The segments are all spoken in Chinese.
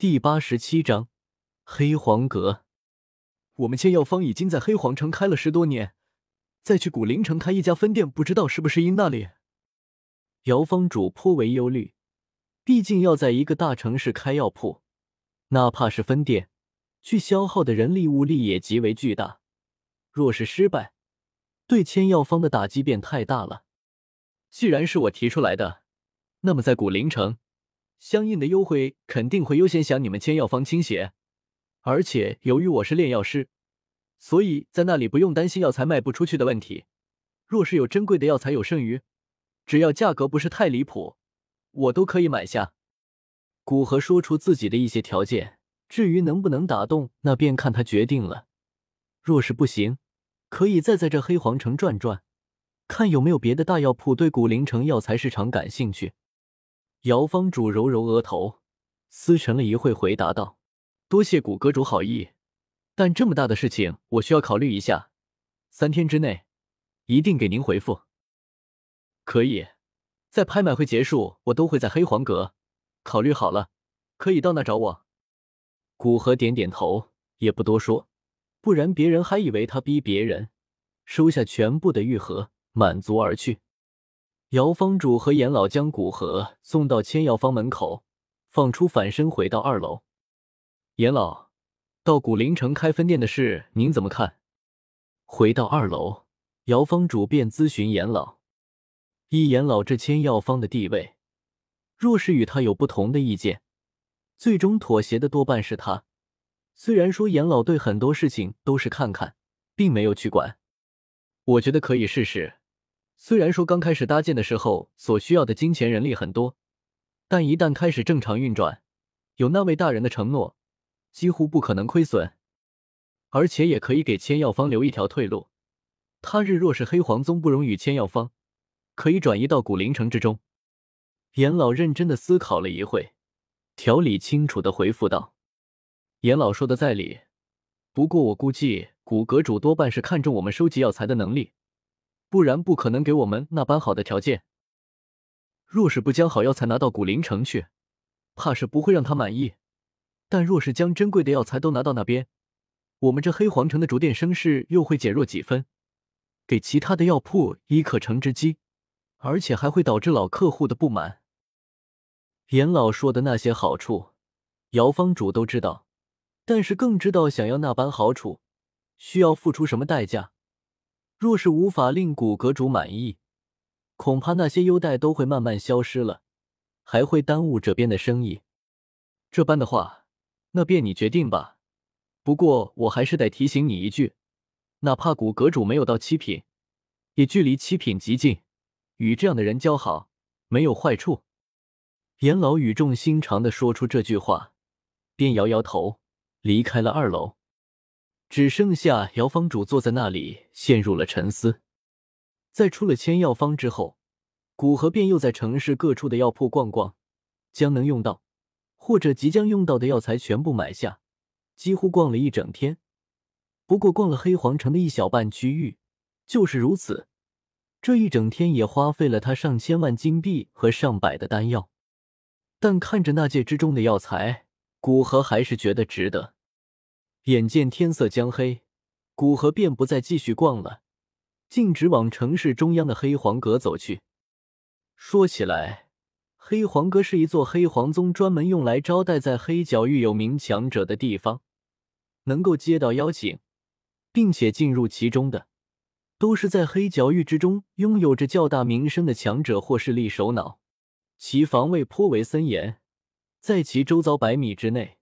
第八十七章黑黄阁。我们千药方已经在黑皇城开了十多年，再去古灵城开一家分店，不知道是不是因那里？姚方主颇为忧虑，毕竟要在一个大城市开药铺，哪怕是分店，去消耗的人力物力也极为巨大。若是失败，对千药方的打击便太大了。既然是我提出来的，那么在古灵城。相应的优惠肯定会优先向你们千药方倾斜，而且由于我是炼药师，所以在那里不用担心药材卖不出去的问题。若是有珍贵的药材有剩余，只要价格不是太离谱，我都可以买下。古河说出自己的一些条件，至于能不能打动，那便看他决定了。若是不行，可以再在这黑皇城转转，看有没有别的大药铺对古灵城药材市场感兴趣。姚方主揉揉额头，思沉了一会，回答道：“多谢古阁主好意，但这么大的事情，我需要考虑一下。三天之内，一定给您回复。可以，在拍卖会结束，我都会在黑黄阁。考虑好了，可以到那找我。”古河点点头，也不多说，不然别人还以为他逼别人，收下全部的玉盒，满足而去。姚方主和严老将古河送到千药方门口，放出反身回到二楼。严老，到古灵城开分店的事，您怎么看？回到二楼，姚方主便咨询严老。依严老这千药方的地位，若是与他有不同的意见，最终妥协的多半是他。虽然说严老对很多事情都是看看，并没有去管，我觉得可以试试。虽然说刚开始搭建的时候所需要的金钱人力很多，但一旦开始正常运转，有那位大人的承诺，几乎不可能亏损，而且也可以给千药方留一条退路。他日若是黑皇宗不容与千药方，可以转移到古灵城之中。严老认真的思考了一会，条理清楚的回复道：“严老说的在理，不过我估计古阁主多半是看中我们收集药材的能力。”不然不可能给我们那般好的条件。若是不将好药材拿到古灵城去，怕是不会让他满意。但若是将珍贵的药材都拿到那边，我们这黑皇城的逐渐声势又会减弱几分，给其他的药铺以可乘之机，而且还会导致老客户的不满。严老说的那些好处，姚方主都知道，但是更知道想要那般好处，需要付出什么代价。若是无法令古阁主满意，恐怕那些优待都会慢慢消失了，还会耽误这边的生意。这般的话，那便你决定吧。不过我还是得提醒你一句，哪怕古阁主没有到七品，也距离七品极近，与这样的人交好没有坏处。严老语重心长的说出这句话，便摇摇头，离开了二楼。只剩下姚方主坐在那里，陷入了沉思。在出了千药方之后，古河便又在城市各处的药铺逛逛，将能用到或者即将用到的药材全部买下，几乎逛了一整天。不过逛了黑皇城的一小半区域，就是如此。这一整天也花费了他上千万金币和上百的丹药，但看着那界之中的药材，古河还是觉得值得。眼见天色将黑，古河便不再继续逛了，径直往城市中央的黑皇阁走去。说起来，黑皇阁是一座黑皇宗专门用来招待在黑角域有名强者的地方，能够接到邀请，并且进入其中的，都是在黑角域之中拥有着较大名声的强者或势力首脑，其防卫颇为森严，在其周遭百米之内。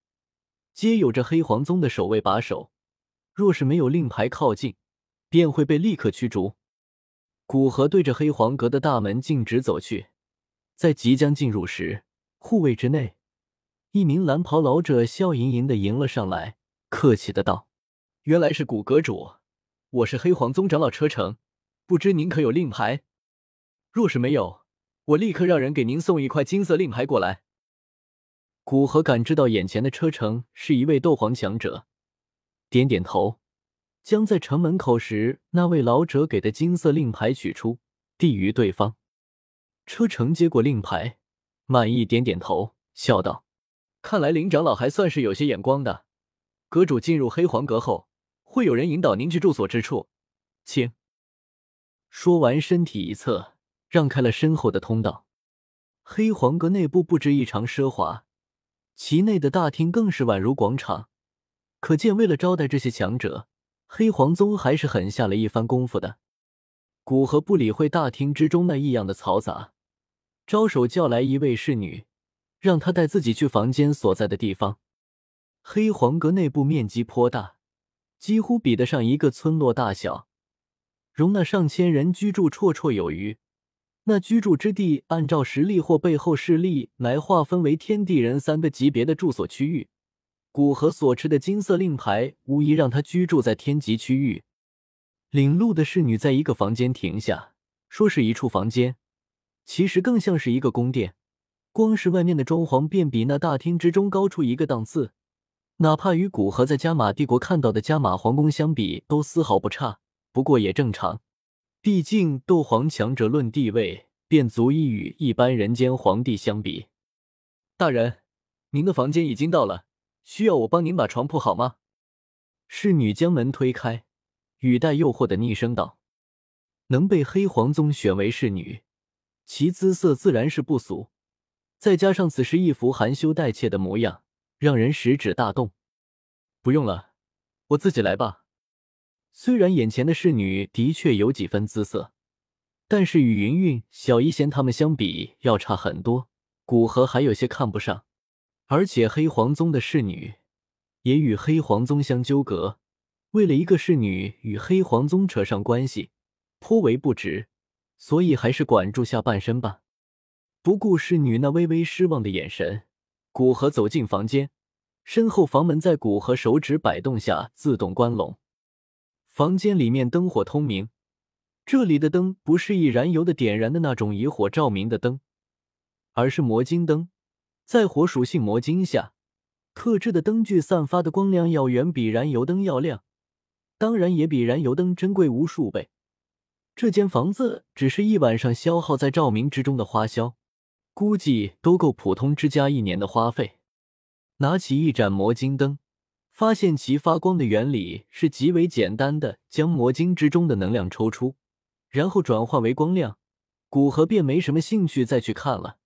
皆有着黑皇宗的守卫把守，若是没有令牌靠近，便会被立刻驱逐。古河对着黑皇阁的大门径直走去，在即将进入时，护卫之内，一名蓝袍老者笑盈盈的迎了上来，客气的道：“原来是古阁主，我是黑皇宗长老车成，不知您可有令牌？若是没有，我立刻让人给您送一块金色令牌过来。”古河感知到眼前的车程是一位斗皇强者，点点头，将在城门口时那位老者给的金色令牌取出，递于对方。车程接过令牌，满意点点头，笑道：“看来林长老还算是有些眼光的。阁主进入黑皇阁后，会有人引导您去住所之处，请。说完，身体一侧，让开了身后的通道。黑皇阁内部布置异常奢华，其内的大厅更是宛如广场，可见为了招待这些强者，黑皇宗还是狠下了一番功夫的。古河不理会大厅之中那异样的嘈杂，招手叫来一位侍女，让她带自己去房间所在的地方。黑皇阁内部面积颇大，几乎比得上一个村落大小，容纳上千人居住绰绰有余。那居住之地，按照实力或背后势力来划分为天地人三个级别的住所区域。古河所持的金色令牌，无疑让他居住在天级区域。领路的侍女在一个房间停下，说是一处房间，其实更像是一个宫殿。光是外面的装潢，便比那大厅之中高出一个档次。哪怕与古河在加玛帝国看到的加玛皇宫相比，都丝毫不差。不过也正常，毕竟斗皇强者论地位，便足以与一般人间皇帝相比。大人，您的房间已经到了，需要我帮您把床铺好吗？侍女将门推开，语带诱惑的昵声道：“能被黑皇宗选为侍女，其姿色自然是不俗，再加上此时一副含羞带怯的模样。”让人食指大动。不用了，我自己来吧。虽然眼前的侍女的确有几分姿色，但是与云云、小一仙他们相比要差很多。古河还有些看不上，而且黑皇宗的侍女也与黑皇宗相纠葛，为了一个侍女与黑皇宗扯上关系，颇为不值，所以还是管住下半身吧。不顾侍女那微微失望的眼神。古河走进房间，身后房门在古河手指摆动下自动关拢。房间里面灯火通明，这里的灯不是以燃油的点燃的那种以火照明的灯，而是魔晶灯。在火属性魔晶下，特制的灯具散发的光亮要远比燃油灯要亮，当然也比燃油灯珍贵无数倍。这间房子只是一晚上消耗在照明之中的花销。估计都够普通之家一年的花费。拿起一盏魔晶灯，发现其发光的原理是极为简单的，将魔晶之中的能量抽出，然后转化为光亮。古河便没什么兴趣再去看了。